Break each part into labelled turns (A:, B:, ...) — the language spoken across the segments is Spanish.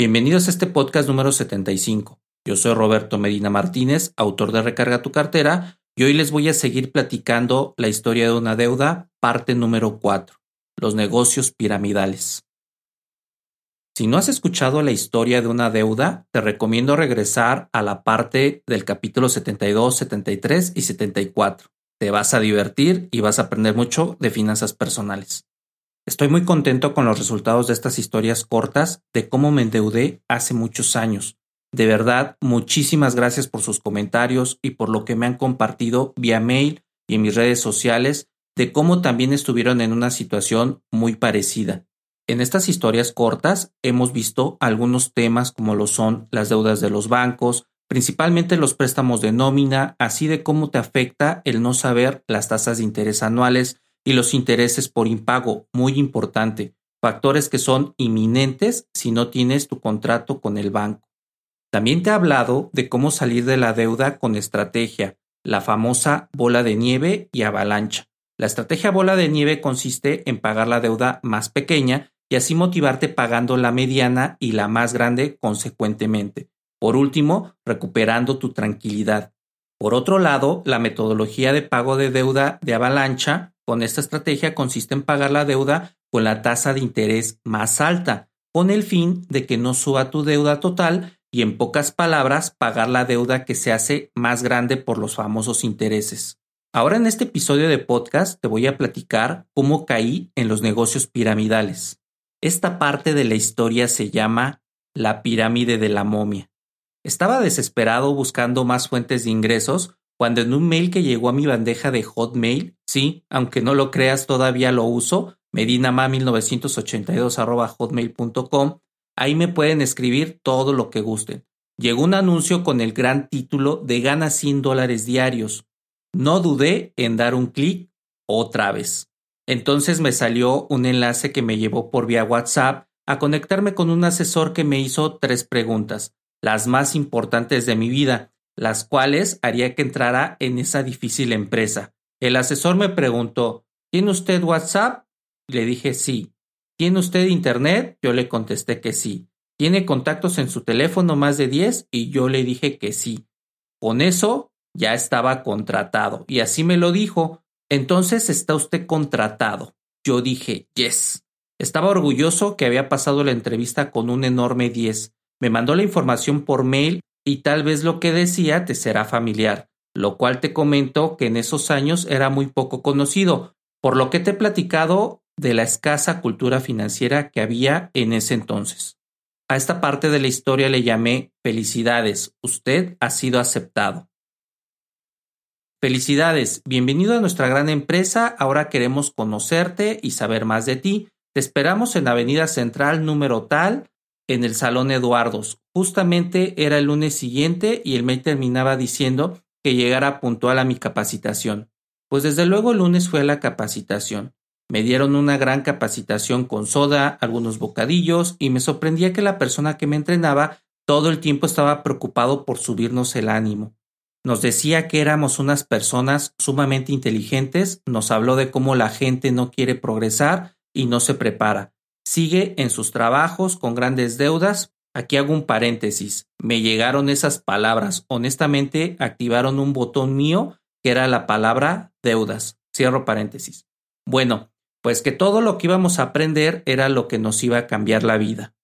A: Bienvenidos a este podcast número 75. Yo soy Roberto Medina Martínez, autor de Recarga tu cartera, y hoy les voy a seguir platicando la historia de una deuda, parte número 4, los negocios piramidales. Si no has escuchado la historia de una deuda, te recomiendo regresar a la parte del capítulo 72, 73 y 74. Te vas a divertir y vas a aprender mucho de finanzas personales. Estoy muy contento con los resultados de estas historias cortas de cómo me endeudé hace muchos años. De verdad, muchísimas gracias por sus comentarios y por lo que me han compartido vía mail y en mis redes sociales de cómo también estuvieron en una situación muy parecida. En estas historias cortas hemos visto algunos temas como lo son las deudas de los bancos, principalmente los préstamos de nómina, así de cómo te afecta el no saber las tasas de interés anuales y los intereses por impago, muy importante, factores que son inminentes si no tienes tu contrato con el banco. También te he hablado de cómo salir de la deuda con estrategia, la famosa bola de nieve y avalancha. La estrategia bola de nieve consiste en pagar la deuda más pequeña y así motivarte pagando la mediana y la más grande consecuentemente. Por último, recuperando tu tranquilidad. Por otro lado, la metodología de pago de deuda de avalancha con esta estrategia consiste en pagar la deuda con la tasa de interés más alta, con el fin de que no suba tu deuda total y en pocas palabras pagar la deuda que se hace más grande por los famosos intereses. Ahora en este episodio de podcast te voy a platicar cómo caí en los negocios piramidales. Esta parte de la historia se llama la pirámide de la momia. Estaba desesperado buscando más fuentes de ingresos cuando en un mail que llegó a mi bandeja de Hotmail, sí, aunque no lo creas todavía lo uso, medinama1982 ahí me pueden escribir todo lo que gusten. Llegó un anuncio con el gran título de gana 100 dólares diarios. No dudé en dar un clic otra vez. Entonces me salió un enlace que me llevó por vía WhatsApp a conectarme con un asesor que me hizo tres preguntas, las más importantes de mi vida, las cuales haría que entrara en esa difícil empresa. El asesor me preguntó, ¿tiene usted WhatsApp? Le dije sí. ¿Tiene usted Internet? Yo le contesté que sí. ¿Tiene contactos en su teléfono más de 10? Y yo le dije que sí. Con eso ya estaba contratado. Y así me lo dijo. Entonces está usted contratado. Yo dije, yes. Estaba orgulloso que había pasado la entrevista con un enorme 10. Me mandó la información por mail y tal vez lo que decía te será familiar, lo cual te comento que en esos años era muy poco conocido, por lo que te he platicado de la escasa cultura financiera que había en ese entonces. A esta parte de la historia le llamé Felicidades, usted ha sido aceptado. Felicidades, bienvenido a nuestra gran empresa, ahora queremos conocerte y saber más de ti. Te esperamos en Avenida Central número tal, en el Salón Eduardos. Justamente era el lunes siguiente y el mail terminaba diciendo que llegara puntual a mi capacitación. Pues desde luego el lunes fue la capacitación. Me dieron una gran capacitación con soda, algunos bocadillos y me sorprendía que la persona que me entrenaba todo el tiempo estaba preocupado por subirnos el ánimo. Nos decía que éramos unas personas sumamente inteligentes, nos habló de cómo la gente no quiere progresar y no se prepara, sigue en sus trabajos con grandes deudas. Aquí hago un paréntesis. Me llegaron esas palabras. Honestamente, activaron un botón mío que era la palabra deudas. Cierro paréntesis. Bueno, pues que todo lo que íbamos a aprender era lo que nos iba a cambiar la vida.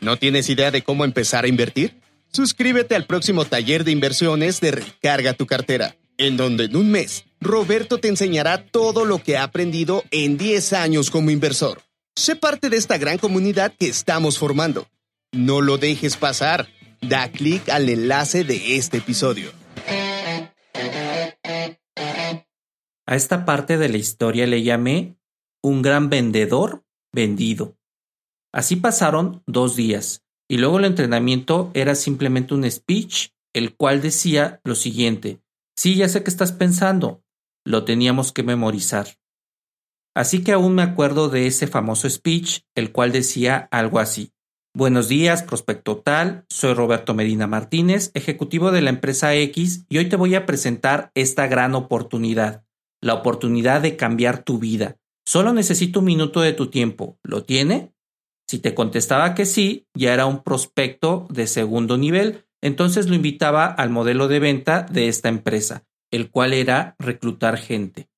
B: ¿No tienes idea de cómo empezar a invertir? Suscríbete al próximo taller de inversiones de Recarga tu cartera en donde en un mes Roberto te enseñará todo lo que ha aprendido en 10 años como inversor. Sé parte de esta gran comunidad que estamos formando. No lo dejes pasar. Da clic al enlace de este episodio.
A: A esta parte de la historia le llamé un gran vendedor vendido. Así pasaron dos días, y luego el entrenamiento era simplemente un speech, el cual decía lo siguiente, sí, ya sé que estás pensando, lo teníamos que memorizar. Así que aún me acuerdo de ese famoso speech, el cual decía algo así. Buenos días, prospecto tal, soy Roberto Medina Martínez, ejecutivo de la empresa X, y hoy te voy a presentar esta gran oportunidad, la oportunidad de cambiar tu vida. Solo necesito un minuto de tu tiempo. ¿Lo tiene? Si te contestaba que sí, ya era un prospecto de segundo nivel, entonces lo invitaba al modelo de venta de esta empresa, el cual era reclutar gente.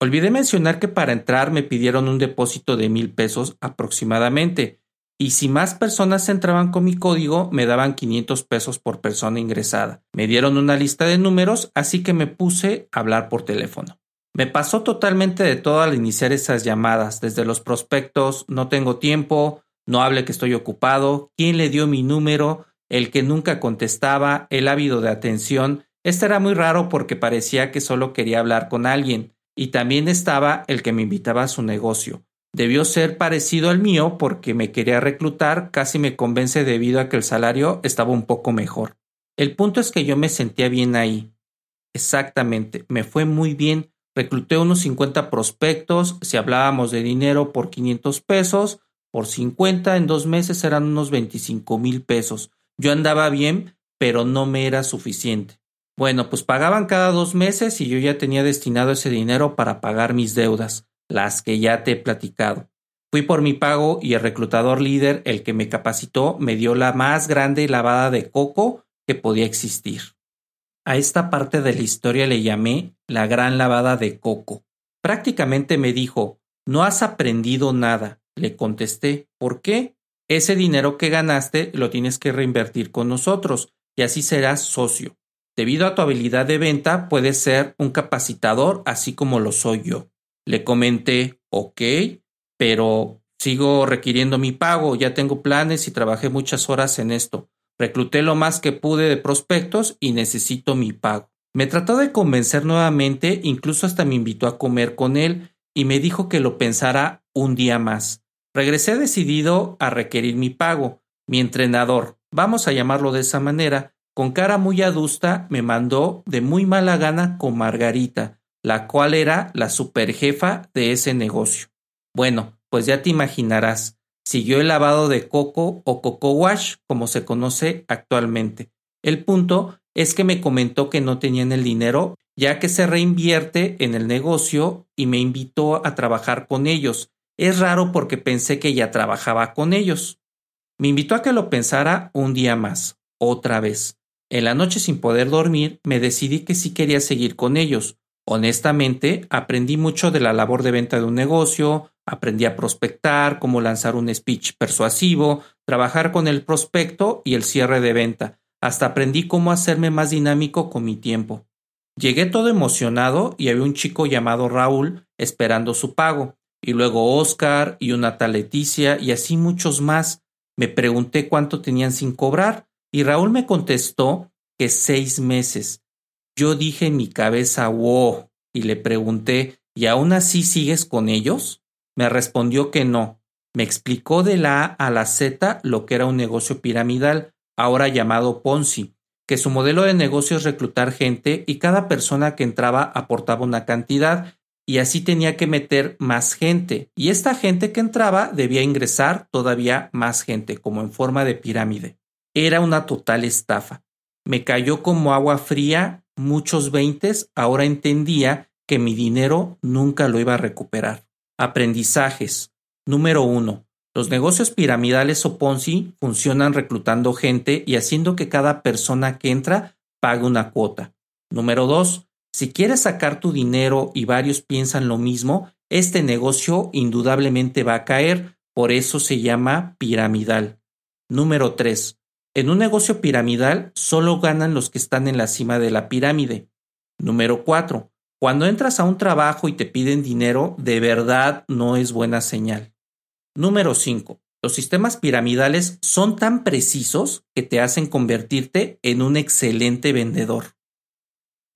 A: Olvidé mencionar que para entrar me pidieron un depósito de mil pesos aproximadamente, y si más personas entraban con mi código, me daban 500 pesos por persona ingresada. Me dieron una lista de números, así que me puse a hablar por teléfono. Me pasó totalmente de todo al iniciar esas llamadas, desde los prospectos, no tengo tiempo, no hable que estoy ocupado, quién le dio mi número, el que nunca contestaba, el ávido de atención. Este era muy raro porque parecía que solo quería hablar con alguien, y también estaba el que me invitaba a su negocio. Debió ser parecido al mío porque me quería reclutar, casi me convence debido a que el salario estaba un poco mejor. El punto es que yo me sentía bien ahí. Exactamente, me fue muy bien. Recluté unos 50 prospectos, si hablábamos de dinero por 500 pesos, por 50 en dos meses eran unos 25 mil pesos. Yo andaba bien, pero no me era suficiente. Bueno, pues pagaban cada dos meses y yo ya tenía destinado ese dinero para pagar mis deudas, las que ya te he platicado. Fui por mi pago y el reclutador líder, el que me capacitó, me dio la más grande lavada de coco que podía existir. A esta parte de la historia le llamé la gran lavada de coco. Prácticamente me dijo, no has aprendido nada, le contesté, ¿por qué? Ese dinero que ganaste lo tienes que reinvertir con nosotros y así serás socio. Debido a tu habilidad de venta, puedes ser un capacitador así como lo soy yo. Le comenté, ok, pero sigo requiriendo mi pago, ya tengo planes y trabajé muchas horas en esto. Recluté lo más que pude de prospectos y necesito mi pago. Me trató de convencer nuevamente, incluso hasta me invitó a comer con él y me dijo que lo pensara un día más. Regresé decidido a requerir mi pago. Mi entrenador, vamos a llamarlo de esa manera, con cara muy adusta me mandó de muy mala gana con Margarita, la cual era la superjefa de ese negocio. Bueno, pues ya te imaginarás, siguió el lavado de coco o coco wash, como se conoce actualmente. El punto es que me comentó que no tenían el dinero, ya que se reinvierte en el negocio y me invitó a trabajar con ellos, es raro porque pensé que ya trabajaba con ellos. Me invitó a que lo pensara un día más, otra vez. En la noche sin poder dormir, me decidí que sí quería seguir con ellos. Honestamente, aprendí mucho de la labor de venta de un negocio, aprendí a prospectar, cómo lanzar un speech persuasivo, trabajar con el prospecto y el cierre de venta. Hasta aprendí cómo hacerme más dinámico con mi tiempo. Llegué todo emocionado y había un chico llamado Raúl esperando su pago y luego Oscar y una tal Leticia y así muchos más. Me pregunté cuánto tenían sin cobrar y Raúl me contestó que seis meses. Yo dije en mi cabeza, wow, y le pregunté, ¿y aún así sigues con ellos? Me respondió que no. Me explicó de la A a la Z lo que era un negocio piramidal, ahora llamado Ponzi, que su modelo de negocio es reclutar gente y cada persona que entraba aportaba una cantidad y así tenía que meter más gente, y esta gente que entraba debía ingresar todavía más gente, como en forma de pirámide. Era una total estafa. Me cayó como agua fría muchos veintes, ahora entendía que mi dinero nunca lo iba a recuperar. Aprendizajes. Número uno. Los negocios piramidales o Ponzi funcionan reclutando gente y haciendo que cada persona que entra pague una cuota. Número dos. Si quieres sacar tu dinero y varios piensan lo mismo, este negocio indudablemente va a caer, por eso se llama piramidal. Número 3. En un negocio piramidal solo ganan los que están en la cima de la pirámide. Número 4. Cuando entras a un trabajo y te piden dinero, de verdad no es buena señal. Número 5. Los sistemas piramidales son tan precisos que te hacen convertirte en un excelente vendedor.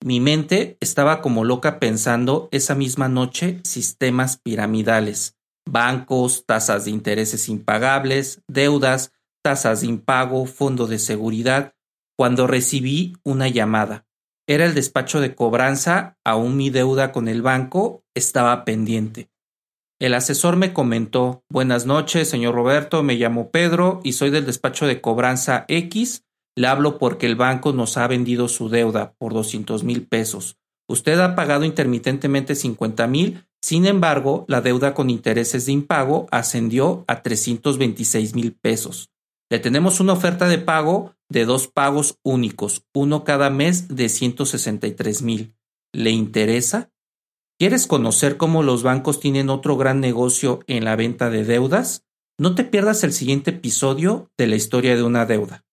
A: Mi mente estaba como loca pensando esa misma noche sistemas piramidales. bancos, tasas de intereses impagables, deudas, tasas de impago, fondo de seguridad, cuando recibí una llamada. Era el despacho de cobranza, aún mi deuda con el banco estaba pendiente. El asesor me comentó, Buenas noches, señor Roberto, me llamo Pedro y soy del despacho de cobranza X. Le hablo porque el banco nos ha vendido su deuda por doscientos mil pesos. Usted ha pagado intermitentemente cincuenta mil, sin embargo, la deuda con intereses de impago ascendió a trescientos veintiséis mil pesos. Le tenemos una oferta de pago de dos pagos únicos, uno cada mes de 163 mil. ¿Le interesa? ¿Quieres conocer cómo los bancos tienen otro gran negocio en la venta de deudas? No te pierdas el siguiente episodio de la historia de una deuda.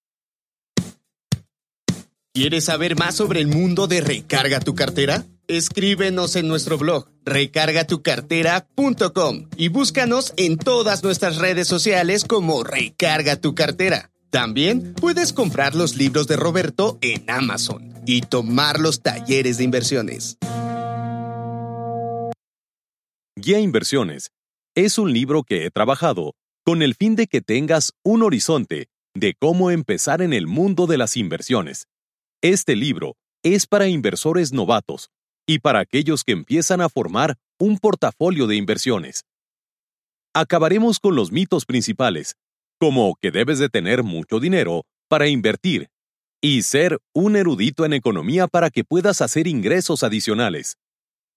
B: ¿Quieres saber más sobre el mundo de Recarga tu cartera? Escríbenos en nuestro blog recargatucartera.com y búscanos en todas nuestras redes sociales como Recarga tu cartera. También puedes comprar los libros de Roberto en Amazon y tomar los talleres de inversiones.
C: Guía Inversiones es un libro que he trabajado con el fin de que tengas un horizonte de cómo empezar en el mundo de las inversiones. Este libro es para inversores novatos y para aquellos que empiezan a formar un portafolio de inversiones. Acabaremos con los mitos principales como que debes de tener mucho dinero para invertir y ser un erudito en economía para que puedas hacer ingresos adicionales.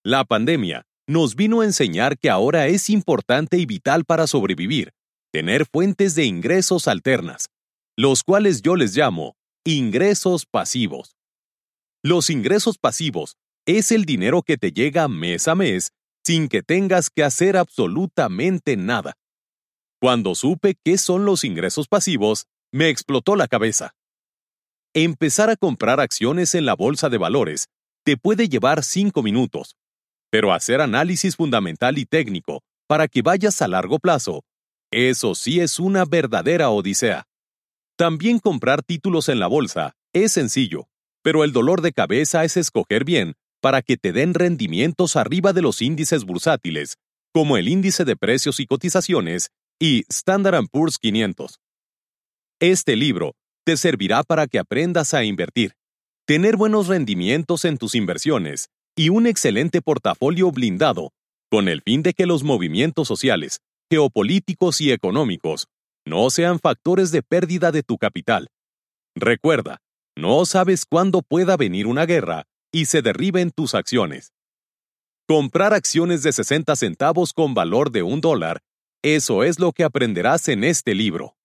C: La pandemia nos vino a enseñar que ahora es importante y vital para sobrevivir, tener fuentes de ingresos alternas, los cuales yo les llamo ingresos pasivos. Los ingresos pasivos es el dinero que te llega mes a mes sin que tengas que hacer absolutamente nada. Cuando supe qué son los ingresos pasivos, me explotó la cabeza. Empezar a comprar acciones en la bolsa de valores te puede llevar cinco minutos, pero hacer análisis fundamental y técnico para que vayas a largo plazo, eso sí es una verdadera odisea. También comprar títulos en la bolsa es sencillo, pero el dolor de cabeza es escoger bien para que te den rendimientos arriba de los índices bursátiles, como el índice de precios y cotizaciones y Standard Poor's 500. Este libro te servirá para que aprendas a invertir, tener buenos rendimientos en tus inversiones y un excelente portafolio blindado, con el fin de que los movimientos sociales, geopolíticos y económicos no sean factores de pérdida de tu capital. Recuerda, no sabes cuándo pueda venir una guerra y se derriben tus acciones. Comprar acciones de 60 centavos con valor de un dólar eso es lo que aprenderás en este libro.